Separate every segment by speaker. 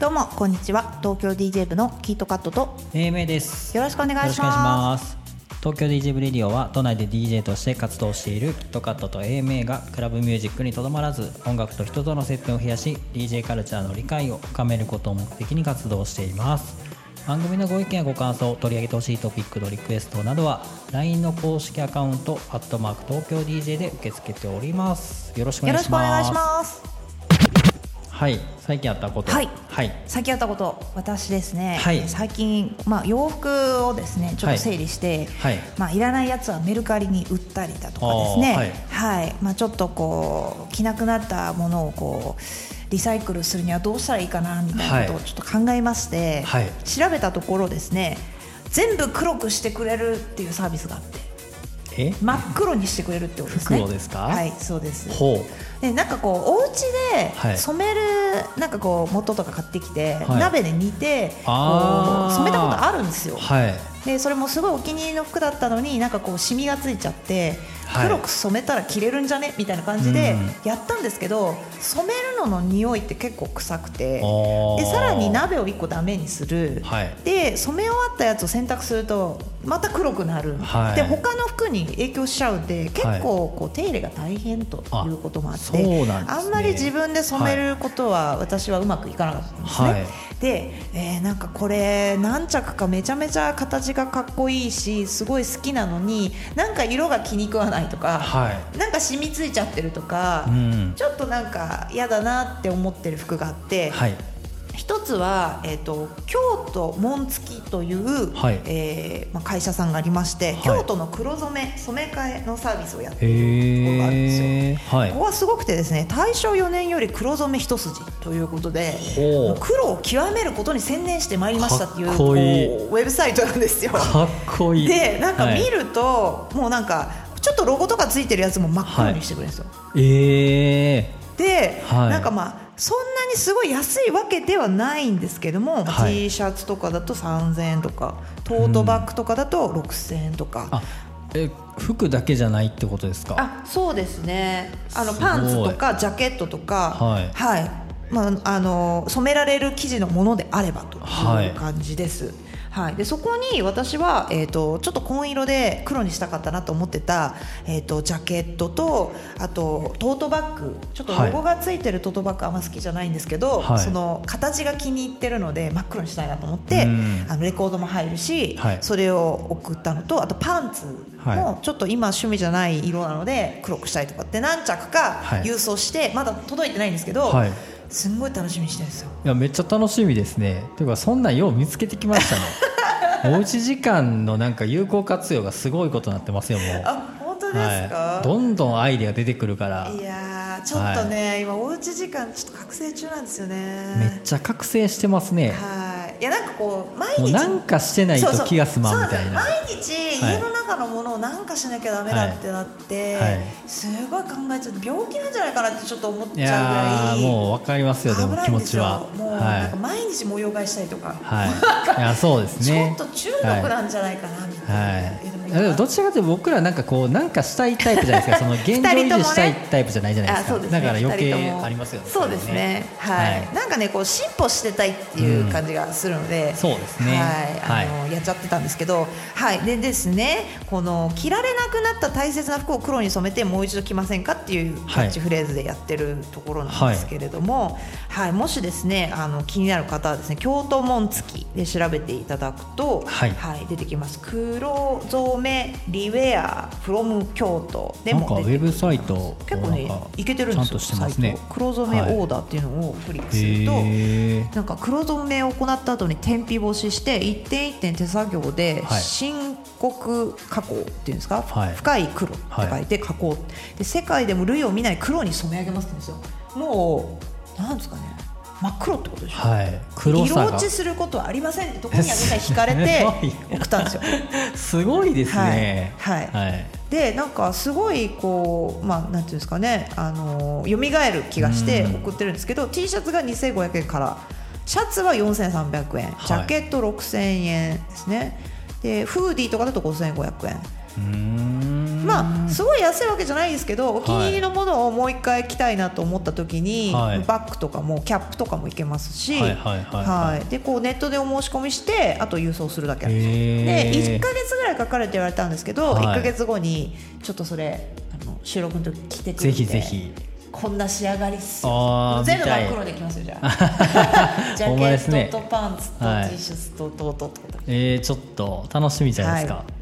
Speaker 1: どうもこんにちは。東京 DJ 部のキットカットと
Speaker 2: AMA です。
Speaker 1: よろしくお願いしま
Speaker 2: す。東京 DJ ブレディオは都内で DJ として活動しているキットカットと AMA がクラブミュージックにとどまらず音楽と人との接点を増やし DJ カルチャーの理解を深めることを目的に活動しています番組のご意見やご感想取り上げてほしいトピックのリクエストなどは LINE の公式アカウント「アットマーク東京 DJ」で受け付けております。よろしくお願いします。はい最近あったこと。
Speaker 1: はい。
Speaker 2: はい。
Speaker 1: 最近あったこと私ですね、
Speaker 2: はい。
Speaker 1: 最近、まあ、洋服をですねちょっと整理して、
Speaker 2: はい。
Speaker 1: まあ、いらないやつはメルカリに売ったりだとかですね。
Speaker 2: はい。
Speaker 1: はい。まあ、ちょっとこう着なくなったものをこうリサイクルするにはどうしたらいいかなみたいなことを
Speaker 2: はい。
Speaker 1: ちょっと考えまして、
Speaker 2: はい。
Speaker 1: 調べたところですね全部黒くしてくれるっていうサービスがあって。
Speaker 2: え
Speaker 1: 真っ黒にしてくれるってことですね。
Speaker 2: すか？
Speaker 1: はいそうです。
Speaker 2: ほ
Speaker 1: でなんかこうお家で
Speaker 2: はい。
Speaker 1: 染めるなんかこう元とか買ってきて、
Speaker 2: はい。
Speaker 1: 鍋で煮てこう染めたことあるんですよ。
Speaker 2: うはい。
Speaker 1: でそれもすごいお気に入りの服だったのになんかこうシミがついちゃって、
Speaker 2: はい
Speaker 1: 黒く染めたら着れるんじゃね？みたいな感じで
Speaker 2: うん。
Speaker 1: やったんですけど染めるのの匂いって結構臭くて。でさらに鍋を1個ダメにする、
Speaker 2: はい。
Speaker 1: で染め終わったやつを洗濯するとまた黒くなる、
Speaker 2: はい。
Speaker 1: で他の服に影響しちゃうんで結
Speaker 2: はい。
Speaker 1: 構こう手入れが大変ということもあって
Speaker 2: あんですね。
Speaker 1: あんまり自分で染めることは私はうまくいかなかったんですね。
Speaker 2: はい。
Speaker 1: で、えーなんかこれ何着かめちゃめちゃ形がかっこいいしすごい好きなのになんか色が気に食わないとか、
Speaker 2: はい。
Speaker 1: なんか染みついちゃってるとか、
Speaker 2: うん。
Speaker 1: ちょっとなんか嫌だなって思ってる服があって、
Speaker 2: はい。
Speaker 1: 一つは、えー、と京都紋付という、
Speaker 2: はい。
Speaker 1: えーまあ、会社さんがありまして、
Speaker 2: はい。
Speaker 1: 京都の黒染め染め替えのサービスをやっているところがあるんですよ。
Speaker 2: はい。
Speaker 1: ここはすごくてですね大正4年より黒染め一筋ということで黒を極めることに専念してまいりましたっていうウェブサイトなんですよ。
Speaker 2: かっこいい。
Speaker 1: でなんか
Speaker 2: はい。
Speaker 1: 見ると、もうなんかちょっとロゴとかついてるやつも真っ黒にしてくれるんですよ。
Speaker 2: ええ
Speaker 1: で、
Speaker 2: はい。
Speaker 1: なんかまあそんなにすごい安いわけではないんですけども、
Speaker 2: はい。
Speaker 1: T シャツとかだと3000円とかトートバッグとかだと6000円とか、
Speaker 2: あえ服だけじゃないってことですか？
Speaker 1: あそうですね。あのパンツとかジャケットとか
Speaker 2: はい。
Speaker 1: まあ、あの染められる生地のものであればと
Speaker 2: はい。
Speaker 1: いう感じです。はい、でそこに私は、えー、とちょっと紺色で黒にしたかったなと思ってた、えー、とジャケットとあとトートバッグ。ちょっとロゴがついてるトートバッグあんま好きじゃないんですけど、
Speaker 2: はい。
Speaker 1: その形が気に入ってるので真っ黒にしたいなと思って
Speaker 2: うん。
Speaker 1: あのレコードも入るし、
Speaker 2: はい。
Speaker 1: それを送ったのとあとパンツ
Speaker 2: は
Speaker 1: もちょっと今趣味じゃない色なので黒くしたいとかって何着か
Speaker 2: はい。
Speaker 1: 郵送してまだ届いてないんですけど、
Speaker 2: はい
Speaker 1: すんごい楽しみにしてるんですよ。
Speaker 2: いやめっちゃ楽しみですね。というかそんなんよう見つけてきましたね。おうち時間のなんか有効活用がすごいことになってますよもう。
Speaker 1: あ本当ですか、
Speaker 2: はい、どんどんアイデア出てくるから。
Speaker 1: い、やーちょっとね、今おうち時間ちょっと覚醒中なんですよね。
Speaker 2: めっちゃ覚醒してますね。
Speaker 1: はいいやなんかこう毎日
Speaker 2: なんかしてないと気が済まんみたいな。
Speaker 1: そうそう毎日
Speaker 2: はい。
Speaker 1: 家の中のものをなんかしなきゃダメだってなって、
Speaker 2: はい。はい。
Speaker 1: すごい考えちゃって病気なんじゃないかなってちょっと思っ
Speaker 2: い
Speaker 1: ちゃうぐらい
Speaker 2: もう分かりますよでも気持ちは。
Speaker 1: もう
Speaker 2: は
Speaker 1: なんか毎日模様替えしたりとか、
Speaker 2: い、はい、いやそうです
Speaker 1: ちょ
Speaker 2: ね
Speaker 1: っと中毒なんじゃないかなみたいな、
Speaker 2: はいどちらかというと僕らなんかこうなんかしたいタイプじゃないですか。その現状維持したいタイプじゃないじゃないですか。
Speaker 1: ね。
Speaker 2: だから余計ありますよね
Speaker 1: そうですね。はい、なんかねこう進歩してたいっていう感じがするので、
Speaker 2: そうですね。
Speaker 1: はい。あのやっちゃってたんですけど。はい。でですねこの着られなくなった大切な服を黒に染めてもう一度着ませんかっていうキャッチフレーズでやってるところなんですけれども、はい。もしですねあの気になる方はですね京都紋付きで調べていただくと、
Speaker 2: はい。
Speaker 1: 出てきます。黒染めリウェア from 京都で
Speaker 2: なんかウ
Speaker 1: も出てくる。
Speaker 2: ェブサイト
Speaker 1: 結構ねいけてるんですよ
Speaker 2: ちゃんとしてますね。
Speaker 1: サイト。黒染めオーダーっていうのをクリックすると、
Speaker 2: へー。
Speaker 1: なんか黒染めを行った後に天日干しして一点一点手作業で
Speaker 2: はい。
Speaker 1: 深刻加工っていうんですか、
Speaker 2: はい。
Speaker 1: 深い黒って書いて加工、で世界でも類を見ない黒に染め上げますんですよ。もうなんですかね真っ黒ってことでしょ、
Speaker 2: はい。黒さが。
Speaker 1: 色落ちすることはありません。ってところにはみんな惹かれて 送ったんですよ。
Speaker 2: すごいですね。
Speaker 1: はい。はい。
Speaker 2: はい。
Speaker 1: でなんかすごいこうまあなんていうんですかね。あの蘇る気がして
Speaker 2: うん。
Speaker 1: 送ってるんですけど、T シャツが2500円からシャツは4300円ジャケット6000円ですね、でフーディーとかだと5500円。
Speaker 2: うーん
Speaker 1: まあすごい安いわけじゃないですけどお気に入りのものをもう一回着たいなと思った時に、
Speaker 2: はい。
Speaker 1: バッグとかもキャップとかもいけますし、ネットでお申し込みしてあと郵送するだけなんですよ。で1か月ぐらいかかるって言われたんですけど、
Speaker 2: はい。
Speaker 1: 1か月後にちょっとそれあの収録の時着てくるんで
Speaker 2: ぜひぜひ。
Speaker 1: こんな仕上がりっすよ。全部真っ黒でいきますよじゃあ。ジャケットとパンツと
Speaker 2: はい。
Speaker 1: T シャツととととと
Speaker 2: えー、ちょっと楽しみじゃないですか、
Speaker 1: はい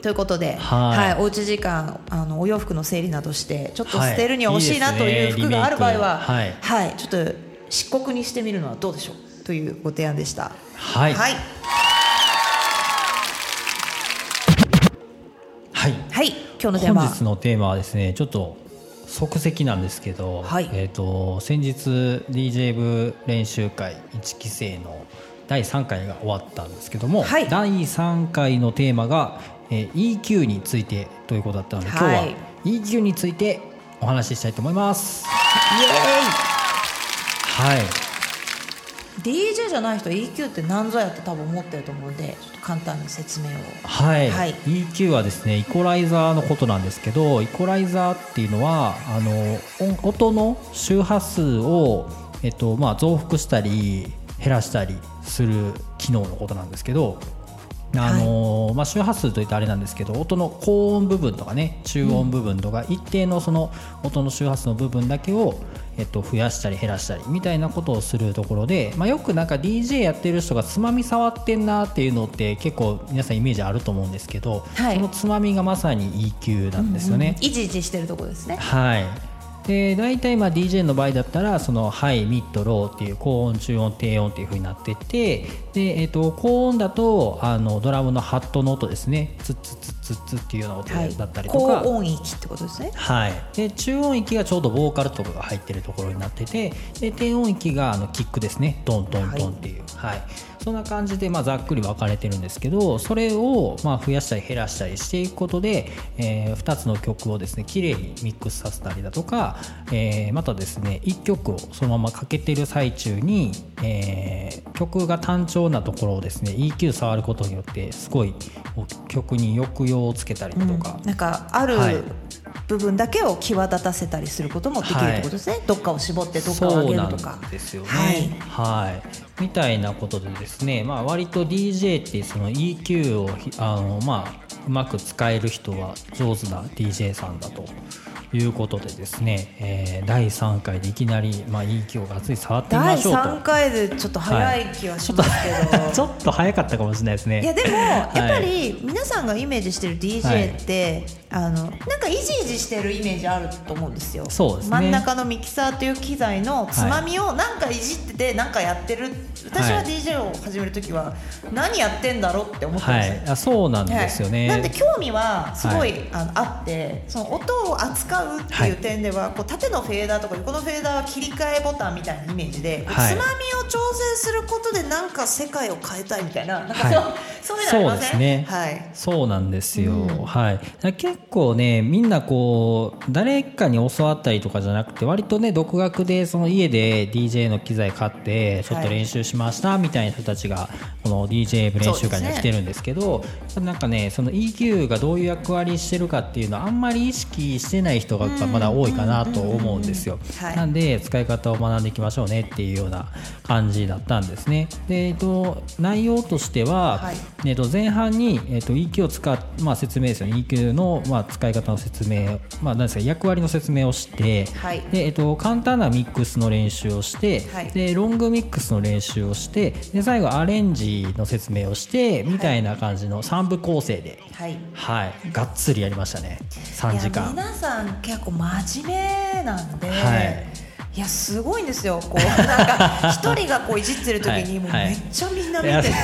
Speaker 1: ということで、
Speaker 2: はい。
Speaker 1: おうち時間あのお洋服の整理などしてちょっと
Speaker 2: はい。
Speaker 1: 捨てるには惜しいなという服がある場合は、
Speaker 2: リメイク
Speaker 1: ちょっと漆黒にしてみるのはどうでしょうというご提案でした。
Speaker 2: はい。
Speaker 1: はい、
Speaker 2: はい。
Speaker 1: はい、今日のテーマ。
Speaker 2: 本日のテーマはですねちょっと即席なんですけど、
Speaker 1: はい。
Speaker 2: えー、と先日 DJ 部練習会1期生の第3回が終わったんですけども、
Speaker 1: はい。
Speaker 2: 第3回のテーマが、えー EQ についてということだったので、
Speaker 1: はい。
Speaker 2: 今日は EQ についてお話ししたいと思います。
Speaker 1: イエ
Speaker 2: はい。
Speaker 1: ーイ DJ じゃない人 EQ って何ぞやって多分思ってると思うんでちょっと簡単に説明を。
Speaker 2: はい、
Speaker 1: はい。
Speaker 2: EQ はですねイコライザーのことなんですけどイコライザーっていうのはあの音音の周波数を、えっとまあ、増幅したり減らしたりする機能のことなんですけどあのまあ、周波数といってあれなんですけど音の高音部分とかね中音部分とか一定のその音の周波数の部分だけを、えっと、増やしたり減らしたりみたいなことをするところで、まあ、よくなんか DJ やってる人がつまみ触ってんなっていうのって結構皆さんイメージあると思うんですけど、
Speaker 1: はい。
Speaker 2: そのつまみがまさに EQ なんですよね。
Speaker 1: イジイジしてるところですね。
Speaker 2: はいで大体まあ DJ の場合だったらそのハイミッドローっていう高音中音低音っていう風になっててで、えっと高音だとあのドラムのハットの音ですね。ツッツッツッツッツッっていうような音
Speaker 1: はい。
Speaker 2: だったりと
Speaker 1: 高
Speaker 2: か、
Speaker 1: 音域ってことですね。
Speaker 2: はい、で中音域がちょうどボーカルとかが入ってるところになっててで低音域があのキックですね。ドンドンドンっていう、はい。そんな感じで、まあ、ざっくり分かれてるんですけどそれをまあ増やしたり減らしたりしていくことで、え2つの曲をですね綺麗にミックスさせたりだとか、えーまたですね1曲をそのままかけてる最中に、えー曲が単調なところをですね EQ 触ることによってすごい曲に抑揚をつけたりだとか、
Speaker 1: なんかある
Speaker 2: はい。
Speaker 1: 部分だけを際立たせたりすることもできるってことですね、どっかを絞ってどっかを上げるとか。
Speaker 2: ですよね。
Speaker 1: はい。
Speaker 2: はい、みたいなことでですね、まあ、割と DJ ってその EQ をひあの、まあ、うまく使える人は上手な DJ さんだということでですね、えー第3回でいきなり、まあ、EQ をがっつり触ってみま
Speaker 1: 第
Speaker 2: しょうと。
Speaker 1: 3回でちょっと早い気はしますけど、
Speaker 2: ちょっと早かったかもしれないですね。
Speaker 1: いやでもやっぱり皆さんがイメージしてる DJ って、あのなんかイジイジしてるイメージあると思うんですよ。
Speaker 2: そうですね。
Speaker 1: 真ん中のミキサーという機材のつまみをなんかいじっててなんかやってる。私は
Speaker 2: はい。
Speaker 1: DJ を始める時は何やってんだろうって思ってました、
Speaker 2: はい、あそうなんですよね。
Speaker 1: はい、なんで興味はすごい、
Speaker 2: は
Speaker 1: あのあってその音を扱うっていう点では、こう縦のフェーダーとか横のフェーダーは切り替えボタンみたいなイメージで、
Speaker 2: はい。
Speaker 1: つまみを調整することでなんか世界を変えたいみたいななんか
Speaker 2: はい。
Speaker 1: そう,、そういうのありません？
Speaker 2: ね。
Speaker 1: はい。
Speaker 2: そうなんですよ、はい、だから結構ねみんなこう誰かに教わったりとかじゃなくて割とね独学でその家で DJ の機材買ってちょっと練習しましたみたいな人たちがこの DJ 練習会には来てるんですけどなんかねその EQ がどういう役割してるかっていうのはあんまり意識してない人がまだ多いかなと思うんですよ。
Speaker 1: はい。
Speaker 2: なんで使い方を学んでいきましょうねっていうような感じだったんですね。で、えっと、内容としては、
Speaker 1: はい。
Speaker 2: えっと、前半に、えっと、EQ を使っ、まあ、説明ですよね EQ の、まあ、使い方の説明、まあ、なんですか役割の説明をして、
Speaker 1: はい。
Speaker 2: でえっと、簡単なミックスの練習をして、
Speaker 1: はい。
Speaker 2: でロングミックスの練習をしてで最後アレンジの説明をしてみたいな感じの3部構成で、
Speaker 1: はい。
Speaker 2: はい、がっつりやりましたね。3時間。
Speaker 1: 皆さん結構真面目なんで、
Speaker 2: はい。
Speaker 1: いやすごいんですよ。こうなんか一人がこういじってる時にもう
Speaker 2: はい。
Speaker 1: めっちゃみんな見てて、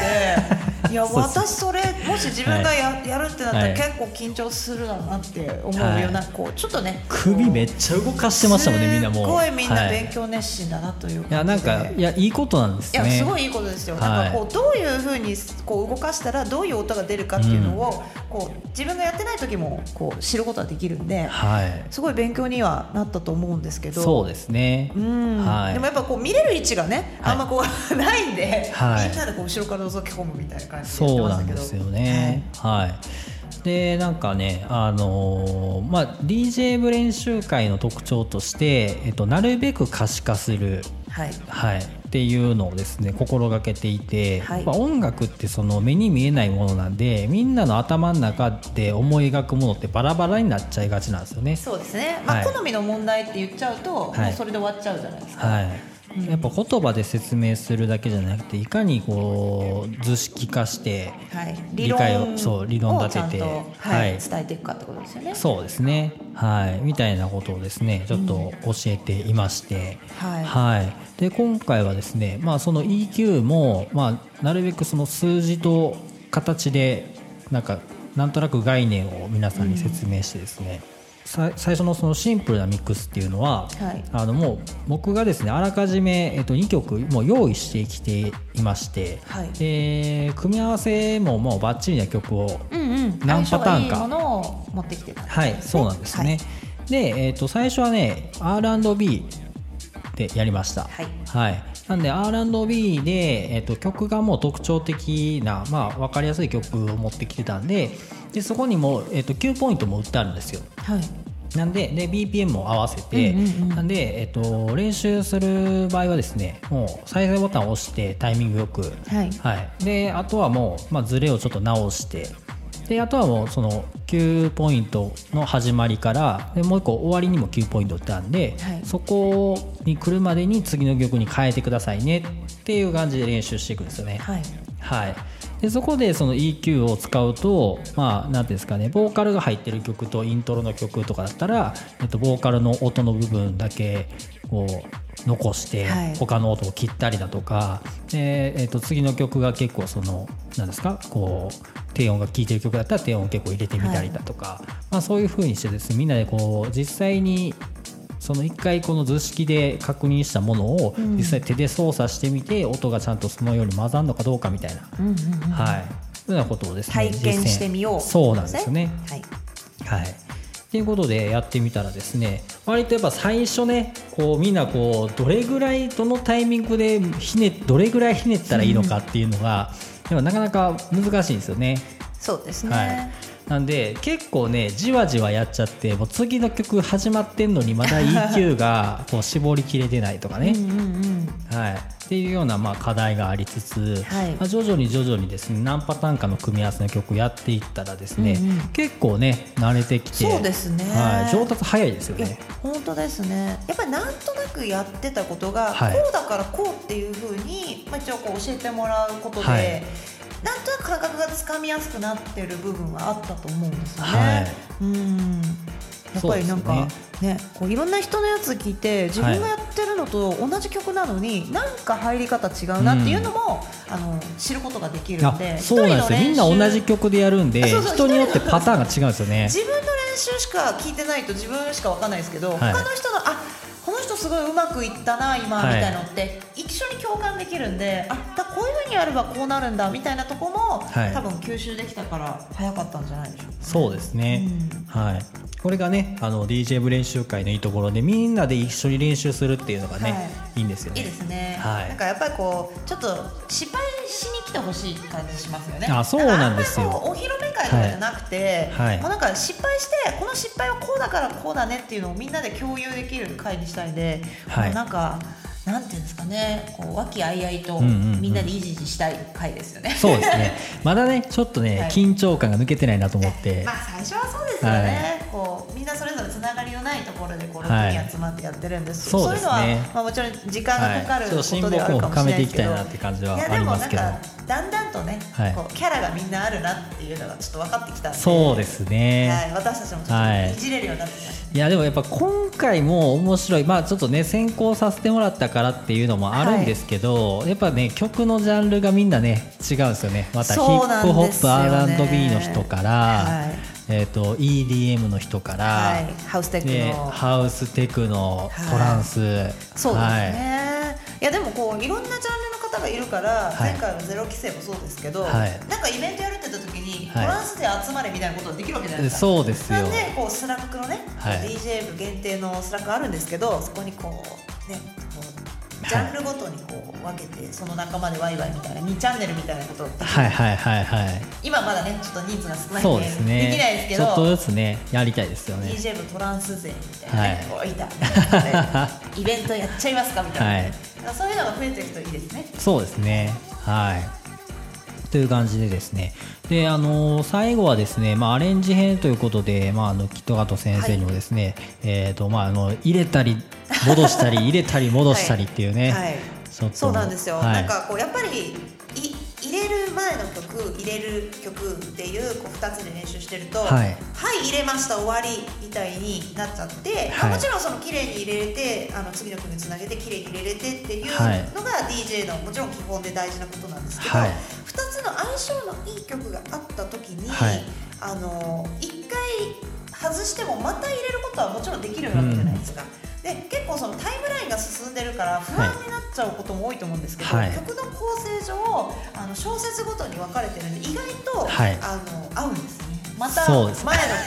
Speaker 1: いや私それもし自分がや,、やるってなったら
Speaker 2: はい。
Speaker 1: 結構緊張するだなって思うような、
Speaker 2: はい。
Speaker 1: こうちょっとね
Speaker 2: 首めっちゃ動かしてましたもんねみんなもう。
Speaker 1: すごいみんな
Speaker 2: はい
Speaker 1: 勉強熱心だなという
Speaker 2: い。やなんかいやいいことなんです
Speaker 1: い
Speaker 2: ね
Speaker 1: やすごいいいことですよ、
Speaker 2: はい。
Speaker 1: なんかこうどういうふうにこう動かしたらどういう音が出るかっていうのを、こう自分がやってない時もこう知ることができるんで、
Speaker 2: はい。
Speaker 1: すごい勉強にはなったと思うんですけど。
Speaker 2: そうですね。
Speaker 1: うん。
Speaker 2: はい。
Speaker 1: でもやっぱこう見れる位置がね、
Speaker 2: はい。
Speaker 1: あんまこうないんで、
Speaker 2: はい。
Speaker 1: みんなでこう後ろから覗き込むみたいな感じ
Speaker 2: そうなんですよね。はい、でなんかねあのーまあ DJ 部練習会の特徴として、えっと、なるべく可視化する。
Speaker 1: はい、
Speaker 2: はい、っていうのをですね心がけていて、
Speaker 1: はい。
Speaker 2: まあ音楽ってその目に見えないものなんでみんなの頭の中で思い描くものってバラバラになっちゃいがちなんですよね。
Speaker 1: そうですね、まあ
Speaker 2: はい。
Speaker 1: 好みの問題って言っちゃうと、
Speaker 2: はい。
Speaker 1: もうそれで終わっちゃうじゃないですか、
Speaker 2: はいやっぱ言葉で説明するだけじゃなくていかにこう図式化して
Speaker 1: はい、
Speaker 2: 理解をそう理論立てて
Speaker 1: はい
Speaker 2: はい。
Speaker 1: 伝えていくかってことですよね。
Speaker 2: そうですね。はい。みたいなことをですねちょっと教えていまして、
Speaker 1: はい。
Speaker 2: で今回はですねまあその EQ もまあなるべくその数字と形でなんかなんとなく概念を皆さんに説明してですね、さ最初のそのシンプルなミックスっていうのは、
Speaker 1: はい。
Speaker 2: あのもう僕がですねあらかじめ、えっと、2曲もう用意してきていまして、
Speaker 1: はい。
Speaker 2: で組み合わせももうバッチリな曲を
Speaker 1: うんうん、
Speaker 2: 何パターンか。
Speaker 1: 相性がいいものを持ってきてたね
Speaker 2: はい、そうなんですね。で、えー、と最初はね R&B でやりました。
Speaker 1: はい。
Speaker 2: なんで R&B で、えー、と曲がもう特徴的な、まあ、分かりやすい曲を持ってきてたんででそこにも、えー、と9ポイントも打ってあるんですよ。
Speaker 1: はい、はい
Speaker 2: なんでで BPM も合わせて、
Speaker 1: うんうんうん。
Speaker 2: なんで、えっと練習する場合はですねもう再生ボタンを押してタイミングよく、
Speaker 1: はい。
Speaker 2: であとはもう、まあ、ズレをちょっと直して。であとはもうその9ポイントの始まりからでもう一個終わりにも9ポイントってあるんで、
Speaker 1: はい。
Speaker 2: そこに来るまでに次の曲に変えてくださいねっていう感じで練習していくんですよね。
Speaker 1: はい。
Speaker 2: はい、でそこでその EQ を使うとまあ何ですかねボーカルが入ってる曲とイントロの曲とかだったら、えっと、ボーカルの音の部分だけこう残して、
Speaker 1: はい。
Speaker 2: 他の音を切ったりだとかで、えっと、次の曲が結構その何ですかこう低音が聴いてる曲だったら低音を結構入れてみたりだとか、まあ、そういう風にしてですねみんなでこう実際にその一回この図式で確認したものを
Speaker 1: うん。
Speaker 2: 実際手で操作してみて、音がちゃんとそのように混ざるのかどうかみたいな、
Speaker 1: うんうんうん。
Speaker 2: はい。ようなことをですね
Speaker 1: 体験してみよう。
Speaker 2: そうなんですよね。
Speaker 1: はい。
Speaker 2: はい。っていうことでやってみたらですね割とやっぱ最初ねこうみんなこうどれぐらいどのタイミングでひねどれぐらいひねったらいいのかっていうのが、でもなかなか難しいんですよね。
Speaker 1: そうですね、
Speaker 2: はい、なんで結構ねじわじわやっちゃってもう次の曲始まってんのにまだ EQ が こう絞りきれてないとかね、
Speaker 1: うん
Speaker 2: はい、っていうようなまあ課題がありつつ、
Speaker 1: はい。
Speaker 2: まあ、徐々に徐々にですね何パターンかの組み合わせの曲やっていったらですね、
Speaker 1: うんうん。
Speaker 2: 結構ね慣れてきて
Speaker 1: そうですね。
Speaker 2: はい、上達早いですよね。
Speaker 1: 本当ですね。やっぱりなんとなくやってたことが、
Speaker 2: はい。
Speaker 1: こうだからこうっていうふうに、まあ、一応こう教えてもらうことで、
Speaker 2: はい
Speaker 1: なんとなく感覚がつかみやすくなってる部分はあったと思うんですよね。
Speaker 2: はい。
Speaker 1: うん。やっぱりなんか
Speaker 2: そうで
Speaker 1: ねこういろんな人のやつ聞いて自分がやってるのと同じ曲なのに、なんか入り方違うなっていうのも、あの知ることができる
Speaker 2: あ
Speaker 1: んで
Speaker 2: そうなんですよ。みんな同じ曲でやるんで人によってパターンが違うんですよね。
Speaker 1: 自分の練習しか聞いてないと自分しかわかんないですけど、
Speaker 2: はい。
Speaker 1: 他の人のあこの人すごいうまくいったな今、
Speaker 2: はい。
Speaker 1: みたいのって一緒に共感できるんであだこういうふうにやればこうなるんだみたいなとこも、
Speaker 2: はい。
Speaker 1: 多分吸収できたから早かったんじゃないでしょうか、
Speaker 2: そうですね、
Speaker 1: うん。
Speaker 2: はい、これがねあの DJ 部練習会のいいところでみんなで一緒に練習するっていうのがね、、
Speaker 1: はい
Speaker 2: いんですよね。
Speaker 1: いいですね、
Speaker 2: はい。
Speaker 1: なんかやっぱりこうちょっと失敗てほしい感じしますよね。
Speaker 2: あそうなんですよ。
Speaker 1: お披露目会とかじゃなくて、
Speaker 2: はい。
Speaker 1: もうなんか失敗してこの失敗はこうだからこうだねっていうのをみんなで共有できる会にしたいんで、
Speaker 2: はい。
Speaker 1: なんかなんていうんですかねこう和気あいあいとみんなでいじいじしたい会ですよね。
Speaker 2: そうですね。まだね、ちょっとね、
Speaker 1: はい。
Speaker 2: 緊張感が抜けてないなと思って。
Speaker 1: まあ最初はそうですよね、こうみんないところでこう
Speaker 2: はい。
Speaker 1: 6人集まってやってるんです。けど、
Speaker 2: そうですね。
Speaker 1: そういうのは、まあ、もちろん時間がかかることではあるかもしれないですけど、
Speaker 2: 睦を深めていきたいなって感じはい
Speaker 1: や
Speaker 2: ありますけど。
Speaker 1: でもなんかだんだんとね、
Speaker 2: はい。
Speaker 1: こうキャラがみんなあるなっていうのがちょっと分かってきたんで。
Speaker 2: そうですね、
Speaker 1: はい、私たちもちょっといじれるようになってきました、
Speaker 2: い。やでもやっぱ今回も面白い。まあちょっとね先行させてもらったからっていうのもあるんですけど、やっぱね曲のジャンルがみんなね違うんですよね。またヒップホップ R&B の人から、
Speaker 1: はい
Speaker 2: えー、と EDM の人から、
Speaker 1: はい、ハウステック
Speaker 2: で
Speaker 1: の、
Speaker 2: ハウステクノ、
Speaker 1: はい。
Speaker 2: トランス。
Speaker 1: そうです
Speaker 2: はい。
Speaker 1: ね、い、やでもこういろんなジャンルの方がいるから、
Speaker 2: はい。
Speaker 1: 前回のゼロ期生もそうですけど、
Speaker 2: はい。
Speaker 1: なんかイベントやるって言った時に、
Speaker 2: はい。
Speaker 1: トランスで集まれみたいなことができるわけじゃないですか。
Speaker 2: そうですよ。
Speaker 1: なんでこうスラックのね、
Speaker 2: はい。
Speaker 1: DJ 部限定のスラックあるんですけどそこにこうねジャンルごとにこう分けてその仲間でワイワイみたいな2チャンネルみたいなこと
Speaker 2: はいはいはいはい。
Speaker 1: 今まだねちょっと人数が少ない
Speaker 2: そ
Speaker 1: んで
Speaker 2: うですね。
Speaker 1: できないですけど
Speaker 2: ちょっとずつねやりたいですよね。
Speaker 1: DJ 部トランス勢みたいな。ね、
Speaker 2: は
Speaker 1: い。いなねイベントやっちゃいますかみたいな、
Speaker 2: はい。
Speaker 1: そういうのが増えていくといいですね。
Speaker 2: そうですね。はい。という感じでですね。であの最後はですね、まあ、アレンジ編ということで、まあ、あのキットガト先生にもですね、えーとまあ、あの入れたり戻したり入れたり戻したりっていうね、
Speaker 1: はい。そうなんですよ、
Speaker 2: はい。
Speaker 1: なんかこうやっぱりい入れる前の曲入れる曲っていうこう2つで練習してると
Speaker 2: はい。
Speaker 1: はい、入れました終わりみたいになっちゃって、まあ
Speaker 2: はい。
Speaker 1: もちろんその綺麗に入れれてあの次の曲につなげて綺麗に入れれてっていう
Speaker 2: はい。
Speaker 1: のが DJ のもちろん基本で大事なことなんですけど、
Speaker 2: はい。
Speaker 1: 2つの相性のいい曲があった時に、
Speaker 2: はい。
Speaker 1: あの1回外してもまた入れることはもちろんできるわけじゃないですか。で結構そのタイムラインが進んでるから不安になっちゃうことも多いと思うんですけど、
Speaker 2: はい。
Speaker 1: 曲の構成上あの小節ごとに分かれてるんで意外と、
Speaker 2: はい。
Speaker 1: あの合うんですね。また前の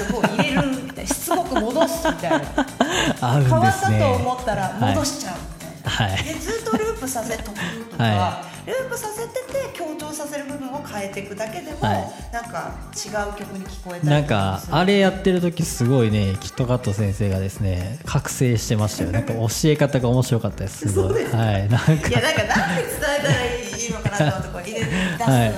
Speaker 1: 曲を入れるみたいなしつこく戻すみたいな。
Speaker 2: 合うん
Speaker 1: 変わったと思ったら戻しちゃうみたいな。
Speaker 2: はい。
Speaker 1: でずっとループさせとくとか、
Speaker 2: は
Speaker 1: ループさせてて強調させる部分を変えていくだけでも、
Speaker 2: はい。
Speaker 1: なんか違う曲に聞こえた
Speaker 2: なん
Speaker 1: か
Speaker 2: あれやってる時すごいねキットカット先生がですね覚醒してましたよ。なんか教え方が面白かったですすごい。はい。なんか。
Speaker 1: いやなんかなんで伝えたらいいのかなと思って入れて出す、
Speaker 2: はい。
Speaker 1: はい、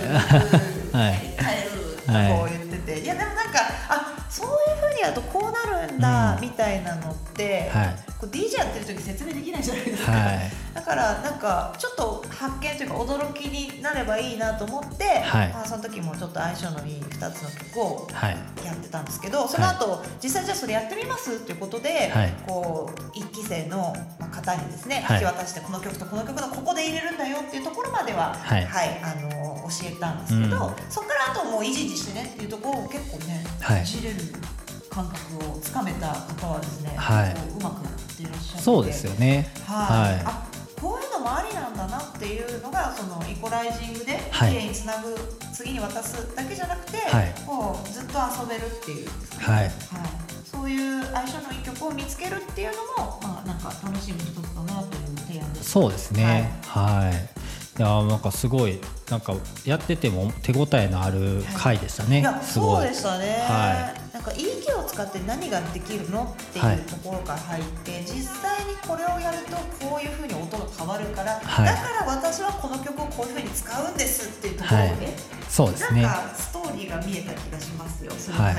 Speaker 2: はい。
Speaker 1: 変える
Speaker 2: はい
Speaker 1: こう言ってて、い、やでもなんかあそういう風にやるとこうなるんだ、
Speaker 2: うん。
Speaker 1: みたいなのって、
Speaker 2: はい。
Speaker 1: こう DJ やってる時説明できないじゃないですか、
Speaker 2: はい。
Speaker 1: だからなんかちょっと発見というか驚きになればいいなと思って、
Speaker 2: はい。
Speaker 1: まあ、その時もちょっと相性のいい2つの曲を
Speaker 2: はい。
Speaker 1: やってたんですけどその後、実際じゃあそれやってみますっていうことで、
Speaker 2: はい。
Speaker 1: こう一期生のまあ方にですね、
Speaker 2: はい。
Speaker 1: 引き渡してこの曲とこの曲のここで入れるんだよっていうところまでは、
Speaker 2: はい。
Speaker 1: あの教えたんですけど、
Speaker 2: うん。
Speaker 1: そこからあともういじいじしてねっていうところを結構ね、
Speaker 2: はい。
Speaker 1: いじれる感覚をつかめた方はですね、
Speaker 2: はい。
Speaker 1: うまくやっていらっしゃって
Speaker 2: そうですよね。
Speaker 1: はい、
Speaker 2: は
Speaker 1: あこういうのもありなんだなっていうのがそのイコライジングで
Speaker 2: はい。
Speaker 1: 綺麗につなぐ、次に渡すだけじゃなくて、
Speaker 2: はい。
Speaker 1: こうずっと遊べるっていう、
Speaker 2: はい。
Speaker 1: そういう相性のいい曲を見つけるっていうのも、まあ、なんか楽しみの一つかなという提案です。
Speaker 2: そうですね。はい、い、やなんかすごいなんかやってても手応えのある回でしたね、
Speaker 1: いや
Speaker 2: すごい。
Speaker 1: そうでしたね、
Speaker 2: は
Speaker 1: なんか EQ を使って何ができるのっていうところから入って、実際にこれをやるとこういうふうに音が変わるから、
Speaker 2: はい。
Speaker 1: だから私はこの曲をこういうふうに使うんですっていうところで、
Speaker 2: はい。そうですね。
Speaker 1: なんかストーリーが見えた気がしますよ、それ
Speaker 2: はい。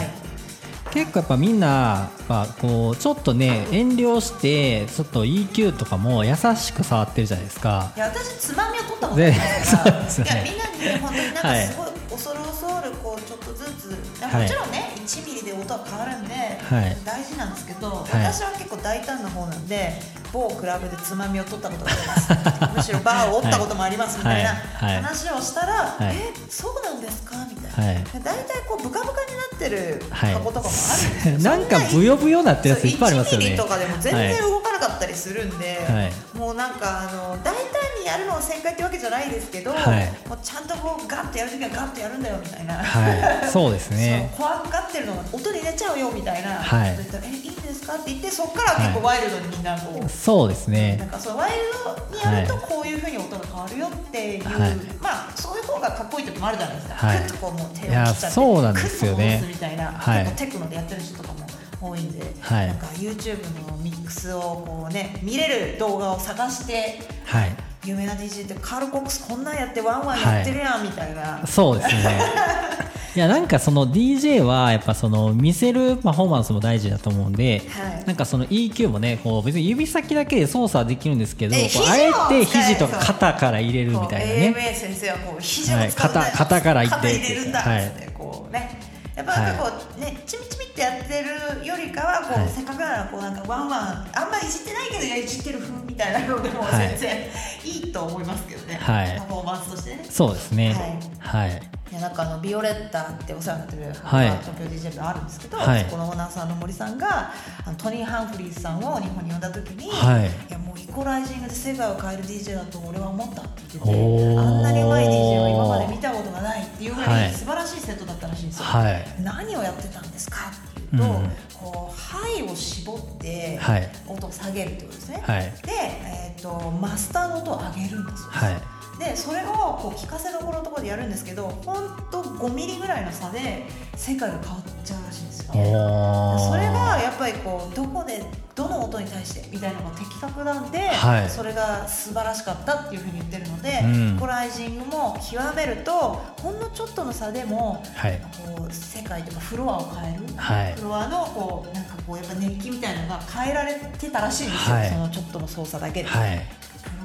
Speaker 2: 結構やっぱみんな、まあ、こうちょっとね遠慮してちょっと EQ とかも優しく触ってるじゃないですか。
Speaker 1: いや私つまみを取ったことないから、
Speaker 2: ねそうですね。
Speaker 1: いやみんなにね本当になんかすごい恐る恐るこうちょっとずつ、
Speaker 2: はい。
Speaker 1: もちろんね1ミリで音は変わるんで、
Speaker 2: はい。
Speaker 1: 大事なんですけど、
Speaker 2: い。
Speaker 1: 私は結構大胆な方なんで某クラブでつまみを取ったことがあります。むしろバーを折ったこともありますみたいな
Speaker 2: はい。はい。
Speaker 1: 話をしたら、
Speaker 2: はい。
Speaker 1: えそうなんですかみたいな、
Speaker 2: はい。
Speaker 1: で大体こうブカブカになってる
Speaker 2: はい
Speaker 1: 箱とかもあるんですよ、
Speaker 2: なんかブヨブヨなってるやついっぱいありますよ
Speaker 1: 1ミ
Speaker 2: ね
Speaker 1: リとかでも全然動かなかったりするんで、
Speaker 2: はい。
Speaker 1: もうなんかあの大胆にやるのは旋回ってわけじゃないですけど、
Speaker 2: はい。
Speaker 1: もうちゃんとこうガッとやるときはガッとやるんだよみたいな、
Speaker 2: はい。そうですね。
Speaker 1: 怖がってるのが音に入れちゃうよみたいな、
Speaker 2: はい。
Speaker 1: えいいんですか？って言ってそこから結構ワイルドにみんなこう、
Speaker 2: そうですね。
Speaker 1: なんかそうワイルドにやるとこういうふうに音が変わるよっていう、
Speaker 2: はい。
Speaker 1: まあそういう方がかっこいい時もあるじゃないですか、
Speaker 2: はい。
Speaker 1: クッとこうもう手を切っちゃって
Speaker 2: そうなんですよね。
Speaker 1: みたいな、
Speaker 2: はい。
Speaker 1: 結構テクノでやってる人とかも多いんで、
Speaker 2: はい。
Speaker 1: なんか YouTube のミックスをこうね見れる動画を探して
Speaker 2: はい。
Speaker 1: 有名な DJ ってカール・コックスこんなんやってワンワンやってるやんみたいな、
Speaker 2: そうですね。いやなんかその DJ はやっぱその見せるパフォーマンスも大事だと思うんで、
Speaker 1: はい。
Speaker 2: なんかその EQ もねこう別に指先だけで操作できるんですけど
Speaker 1: え
Speaker 2: こうあえて
Speaker 1: 肘
Speaker 2: とか肩から入れるみたいなね。
Speaker 1: AMA 先生はこう
Speaker 2: い肩肩から入って。
Speaker 1: 肩入れるんだっつ
Speaker 2: はい。
Speaker 1: ってこうねやっぱなんかこうねチミチミってやってるよりかはこう、
Speaker 2: はい。
Speaker 1: せっかくならこうなんかワンワンあんまりいじってないけどいじってる風みたいなのでも
Speaker 2: はい。
Speaker 1: 全然いいと思いますけどね、
Speaker 2: はい。
Speaker 1: パフォーマンスとしてね。
Speaker 2: そうですね。はい、
Speaker 1: いやなんかあのビオレッタってお世話になってる、
Speaker 2: はい。
Speaker 1: 東京 DJ があるんですけど、
Speaker 2: はい。
Speaker 1: そこのオーナーさんの森さんがあのトニー・ハンフリーズさんを日本に呼んだ時に、
Speaker 2: はい。
Speaker 1: やもうイコライジングで世界を変える DJ だと俺は思ったって言っててあんなにうまい DJ を今まで見たことがないっていうぐら
Speaker 2: はい。い
Speaker 1: 素晴らしいセットだったらしいんですよ、
Speaker 2: はい。
Speaker 1: 何をやってたんですかっていうと、
Speaker 2: うん
Speaker 1: こう肺を絞って
Speaker 2: はい。
Speaker 1: 音を下げるってことですね、
Speaker 2: はい。
Speaker 1: で、えー、とマスターの音を上げるんです。よ、
Speaker 2: はい
Speaker 1: でそれをこう聞かせどころのところでやるんですけど本当5ミリぐらいの差で世界が変わっちゃうらしいんですよ。それがやっぱりこうどこでどの音に対してみたいなのが的確なんで、
Speaker 2: はい。
Speaker 1: それが素晴らしかったっていうふうに言ってるので、
Speaker 2: うん。
Speaker 1: イコライジングも極めるとほんのちょっとの差でも
Speaker 2: はい。
Speaker 1: こう世界とかフロアを変える、
Speaker 2: はい。
Speaker 1: フロアのこうなんかこうやっぱ熱気みたいなのが変えられてたらしいんですよ、
Speaker 2: はい。
Speaker 1: そのちょっとの操作だけで。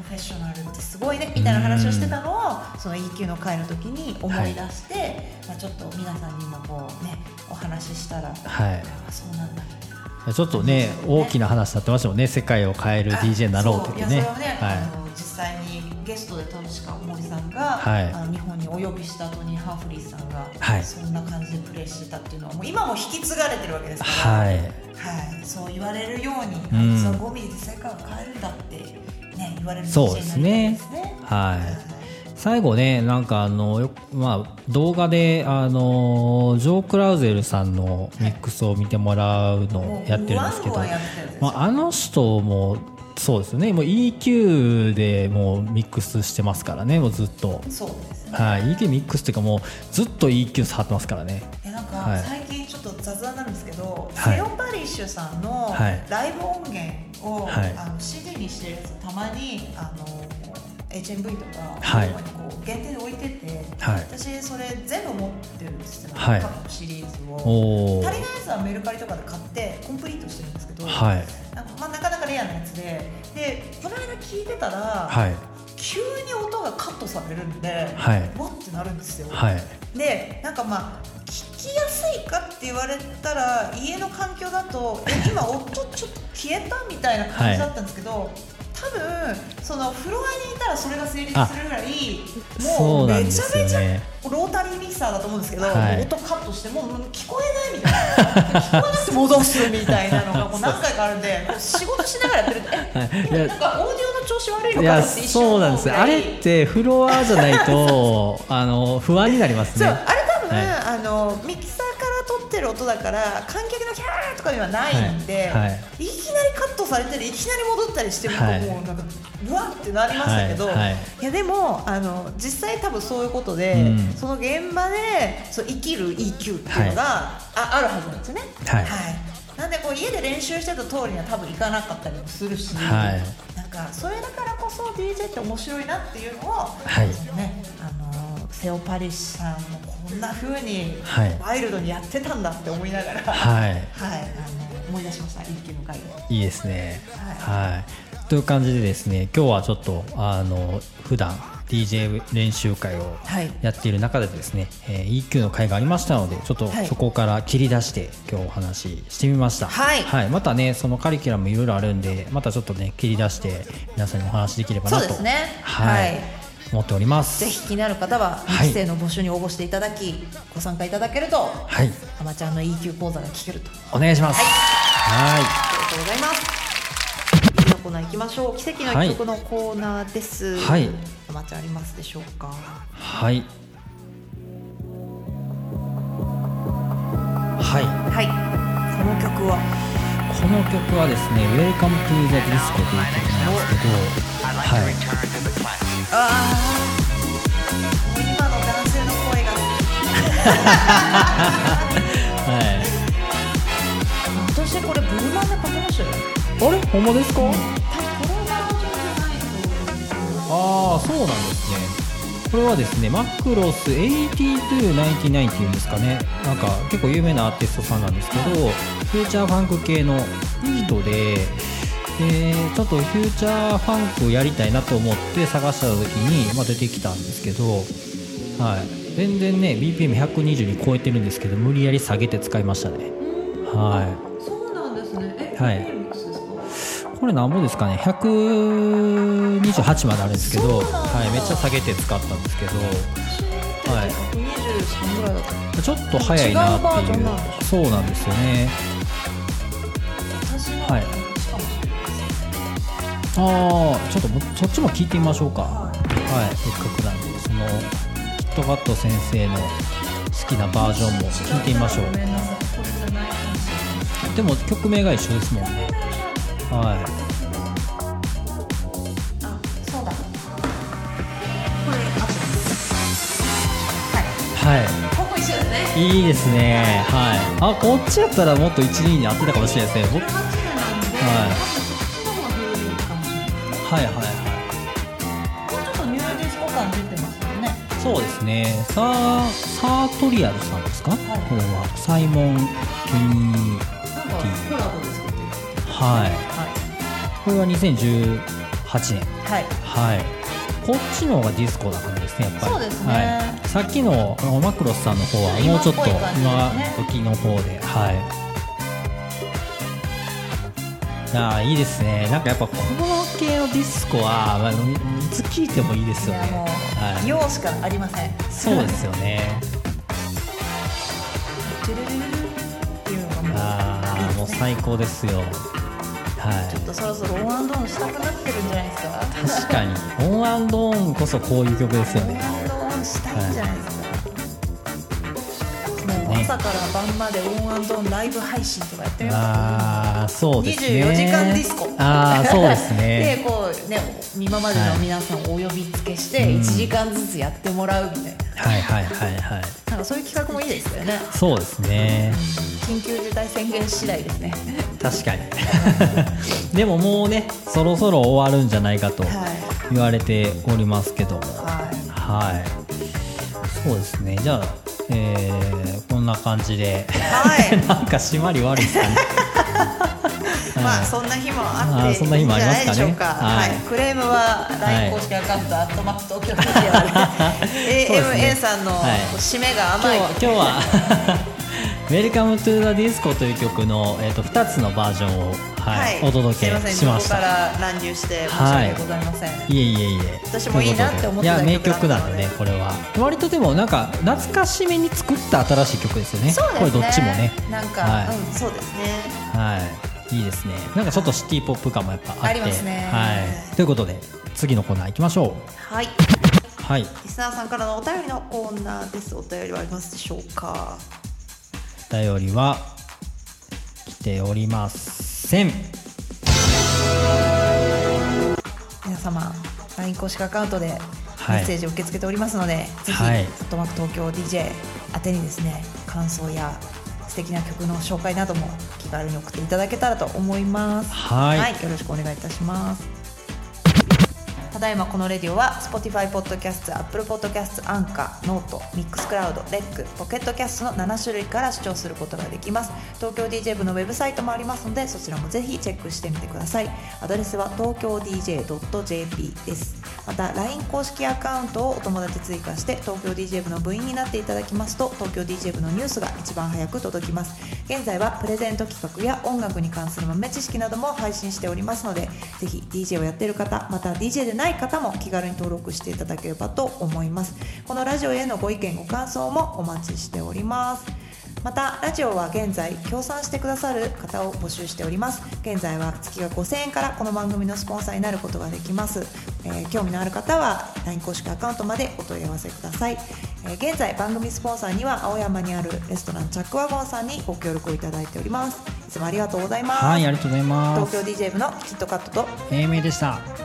Speaker 1: フェッショナルってすごいねみたいな話をしてたのをその EQ の会の時に思い出して、まあ、ちょっと皆さんにもこうねお話ししたら、
Speaker 2: はい。
Speaker 1: あそうなんだ。
Speaker 2: ちょっとね大きな話になってましたもんね世界を変える DJ になろうって言ってね
Speaker 1: ね、
Speaker 2: は
Speaker 1: あの実際にゲストで確か森さんが、
Speaker 2: はい。
Speaker 1: あの日本にお呼びしたトニー・ハーフリーさんが、
Speaker 2: はい。
Speaker 1: そんな感じでプレーしてたっていうのはもう今も引き継がれてるわけです
Speaker 2: い
Speaker 1: から、
Speaker 2: はい。
Speaker 1: はい、そう言われるように、
Speaker 2: うん。
Speaker 1: あいつは5ミリで世界を変えるんだって、ね、言われる
Speaker 2: そうですね。はい。最後ねなんかあのよまあ動画であのジョー・クラウゼルさんのミックスを見てもらうのをやってるんですけど、まあ、あの人もそうですね。もう EQ でもうミックスしてますからねもうずっと、
Speaker 1: そうですね。
Speaker 2: はい、EQ ミックスっていうかもうずっと EQ 触ってますからね。
Speaker 1: えなんか
Speaker 2: はい。
Speaker 1: 最近ちょっと雑談なんですけど、
Speaker 2: はい。
Speaker 1: セオパリッシュさんの
Speaker 2: はい。
Speaker 1: ライブ音源を、
Speaker 2: はい。
Speaker 1: あの CD にしてるやつたまにあの HMV とか、
Speaker 2: はい。
Speaker 1: ここう限定で置いてて、
Speaker 2: はい。
Speaker 1: 私それ全部持ってるんですよ、
Speaker 2: はい。
Speaker 1: 過シリーズを。足りないやつはメルカリとかで買ってコンプリートしてるんですけど、
Speaker 2: はい。
Speaker 1: なんかまあ、なかなかレアなやつででこの間聞いてたら、
Speaker 2: はい。
Speaker 1: 急に音がカットされるんで、
Speaker 2: はい。
Speaker 1: わってなるんですよ、
Speaker 2: はい。
Speaker 1: でなんかまあ聞きやすいかって言われたら家の環境だとえ今音ちょっと消えたみたいな感じだったんですけど、多分そのフロアにいたらそれが成立するぐらいも
Speaker 2: そう
Speaker 1: めちゃめちゃ
Speaker 2: ね
Speaker 1: ロータリーミキサーだと思うんですけど、
Speaker 2: はい。
Speaker 1: 音カットしてもう聞こえないみたいな。聞こえなくて戻すみたいなのが もう何回かあるんで仕事しながらやってるとえ なんかオーディオの調子悪いのかなって一瞬
Speaker 2: そうなんですよ。あれってフロアじゃないと あの不安になりますね。
Speaker 1: あれ多分、
Speaker 2: はい。
Speaker 1: あのミキサーから撮ってる音だから観客のキャーとかにはないんで、
Speaker 2: はい。はい。
Speaker 1: い、きなりカットされたりいきなり戻ったりしてると、
Speaker 2: はい
Speaker 1: もうなんかうわってなりましたけど、
Speaker 2: はい。はい。
Speaker 1: いやでもあの実際多分そういうことで、
Speaker 2: うん。
Speaker 1: その現場でそう生きる EQ っていうのが、ああるはずなんですよね。
Speaker 2: はい。
Speaker 1: なんでこう家で練習してた通りには多分いかなかったりもするし、
Speaker 2: はい。
Speaker 1: なんかそれだからこそ DJ って面白いなっていうのを、
Speaker 2: はい。
Speaker 1: ね。あのセオパリッシュさんもこんな風に
Speaker 2: はい。
Speaker 1: ワイルドにやってたんだって思いながら、
Speaker 2: はい。
Speaker 1: はい、あの思い出しました。一級の回で。
Speaker 2: いいですね。
Speaker 1: はい。
Speaker 2: はい。という感じでですね今日はちょっとあの普段 DJ 練習会を
Speaker 1: はい。
Speaker 2: やっている中でですね、えー EQ の会がありましたのでちょっと
Speaker 1: はい。
Speaker 2: そこから切り出して今日お話ししてみました。
Speaker 1: はい。
Speaker 2: またねそのカリキュラムいろいろあるんでまたちょっとね切り出して皆さんにお話しできればなと。
Speaker 1: そうですね。
Speaker 2: はい、
Speaker 1: はい
Speaker 2: 思っております。
Speaker 1: ぜひ気になる方は
Speaker 2: はい。
Speaker 1: 2期生の募集に応募していただき、ご参加いただけると
Speaker 2: はい。
Speaker 1: アマちゃんの EQ 講座が聞けると。
Speaker 2: お願いします。はい。
Speaker 1: ありがとうございます。次のコーナー行きましょう。奇跡の一曲のコーナーです。
Speaker 2: はい。
Speaker 1: アマちゃんありますでしょうか？
Speaker 2: はい。はい。
Speaker 1: はい。この曲は？
Speaker 2: この曲はですね「Welcome to the Disco」という曲なんですけどはい。
Speaker 1: ああ今の男性の声が
Speaker 2: はい。
Speaker 1: 私これブルマンでかけましたよ
Speaker 2: あれほんまですかああそうなんですね。これはですねマクロス8299っていうんですかね。なんか結構有名なアーティストさんなんですけどフューチャーファンク系の人で、でちょっとフューチャーファンクをやりたいなと思って探した時に、まあ、出てきたんですけど、はい、全然ね BPM120 に超えてるんですけど無理やり下げて使いましたね。はい。
Speaker 1: そうなんですね。え
Speaker 2: はい。これなんぼですかね？128まであるんですけど、はい、めっちゃ下げて使ったんですけど、はい。
Speaker 1: 123ぐらいだった。
Speaker 2: ちょっと早いなっていう。そうなんですよねはい。ああちょっともそっちも聞いてみましょうか。はい。せっかくなんでそのキットカット先生の好きなバージョンも聞いてみましょう。でも曲名が一緒ですもんね。は
Speaker 1: あそうだ。これあはい。ここ一緒ですね。
Speaker 2: いいいですね。はい。あこっちやったらもっと12に合ってたかもしれないですね。僕
Speaker 1: 8なんで、
Speaker 2: はい。はいはいはい。
Speaker 1: ちょっと nu disco 感出てますよね。
Speaker 2: そうですね。サーサートリアルさんですか、これは。サイモン・ケニー
Speaker 1: なんかコラボで作ってる。
Speaker 2: はい。
Speaker 1: は
Speaker 2: これは2018年。
Speaker 1: いはい。
Speaker 2: はい。こっちの方がディスコな感じですねやっぱり。
Speaker 1: そうですね。
Speaker 2: はい、さっきのマクロスさんの方はもうちょっと
Speaker 1: 今
Speaker 2: 時の方で。はいいやーいいですね。なんかやっぱこの系のディスコは、まあ、いつ聴いてもいいですよね。はい、
Speaker 1: 用しかありません。
Speaker 2: そうですよね。ああもう最高ですよ。は
Speaker 1: ちょっとそろそろ on and on したくなってるんじゃないですか？
Speaker 2: い確かに。 on and on こそこういう曲ですよ
Speaker 1: on
Speaker 2: ね。
Speaker 1: and on したいんじゃないですか、もう
Speaker 2: ね
Speaker 1: 朝から晩まで on and on ライブ配信とかやってみます
Speaker 2: ああそうですね。
Speaker 1: 24時間ディスコ。
Speaker 2: ああそうですね。
Speaker 1: でこうね今までの皆さんをお呼びつけして
Speaker 2: はい
Speaker 1: 1時間ずつやってもらうみたいな,、
Speaker 2: はいはいはいはい。
Speaker 1: なんかそういう企画もいいですよね。
Speaker 2: そうですね。
Speaker 1: 緊急事態宣言次第ですね。
Speaker 2: 確かに。でももうねそろそろ終わるんじゃないかと
Speaker 1: はい。
Speaker 2: 言われておりますけども。
Speaker 1: はい。
Speaker 2: はい。そうですね。じゃあ、えーこんな感じで、
Speaker 1: はい。
Speaker 2: なんか締まり悪いですかね。
Speaker 1: まあそんな日もあって
Speaker 2: そんな日もありますかね。
Speaker 1: いいんじゃないでしょうか。
Speaker 2: はい。
Speaker 1: はい。クレームは LINE 公式アカウント、アットマーク東京 DJ は
Speaker 2: そうで
Speaker 1: AMA さんの
Speaker 2: はい。
Speaker 1: 締めが甘い。
Speaker 2: 今日は今日は「Welcome to the Disco」という曲の、えー、と2つのバージョンを、はい。お届けしました
Speaker 1: から乱入して申し訳ございません。
Speaker 2: いえい。えいえ
Speaker 1: 私もいいなって思って
Speaker 2: いや名曲
Speaker 1: 曲だ
Speaker 2: ねこれは。割とでもなんか懐かしめに作った新しい曲ですよね。
Speaker 1: そうですね。
Speaker 2: これどっちもね。
Speaker 1: なんか、
Speaker 2: はい。
Speaker 1: うん、そうですね。
Speaker 2: はい。いいですね。なんかちょっとシティポップ感もやっぱあって。
Speaker 1: ありますね。
Speaker 2: はい、ということで次のコーナー行きましょ
Speaker 1: はい。
Speaker 2: うはい。
Speaker 1: リスナーさんからのお便りのコーナーです。お便りはありますでしょうか？
Speaker 2: お便りは来ておりません。
Speaker 1: 皆様 LINE 公式アカウントでメ
Speaker 2: はい。
Speaker 1: ッセージを受け付けておりますので、ぜひ、
Speaker 2: はい。
Speaker 1: フットマーク東京 DJ 宛てにですね感想や素敵な曲の紹介なども気軽に送っていただけたらと思います。
Speaker 2: はい
Speaker 1: よろしくお願いいたしますただいまこのレディオは Spotify ポッドキャスト Apple ポッドキャストアンカーノートミックスクラウドレックポケットキャストの7種類から視聴することができます。東京 DJ 部のウェブサイトもありますのでそちらもぜひチェックしてみてください。アドレスは東京 DJ.jp です。また LINE 公式アカウントをお友達追加して東京 DJ 部の部員になっていただきますと東京 DJ 部のニュースが一番早く届きます。現在はプレゼント企画や音楽に関する豆知識なども配信しておりますのでぜひ DJ をやっている方また DJ でない方も気軽に登録していただければと思います。このラジオへのご意見ご感想もお待ちしております。またラジオは現在協賛してくださる方を募集しております。現在は月が5000円からこの番組のスポンサーになることができます、えー興味のある方は LINE 公式アカウントまでお問い合わせください、えー現在番組スポンサーには青山にあるレストランチャックワゴンさんにご協力をいただいております。いつもありがとうございます、
Speaker 2: はいありがとうございます。
Speaker 1: 東京 DJ 部のキットカットと。
Speaker 2: 英明でした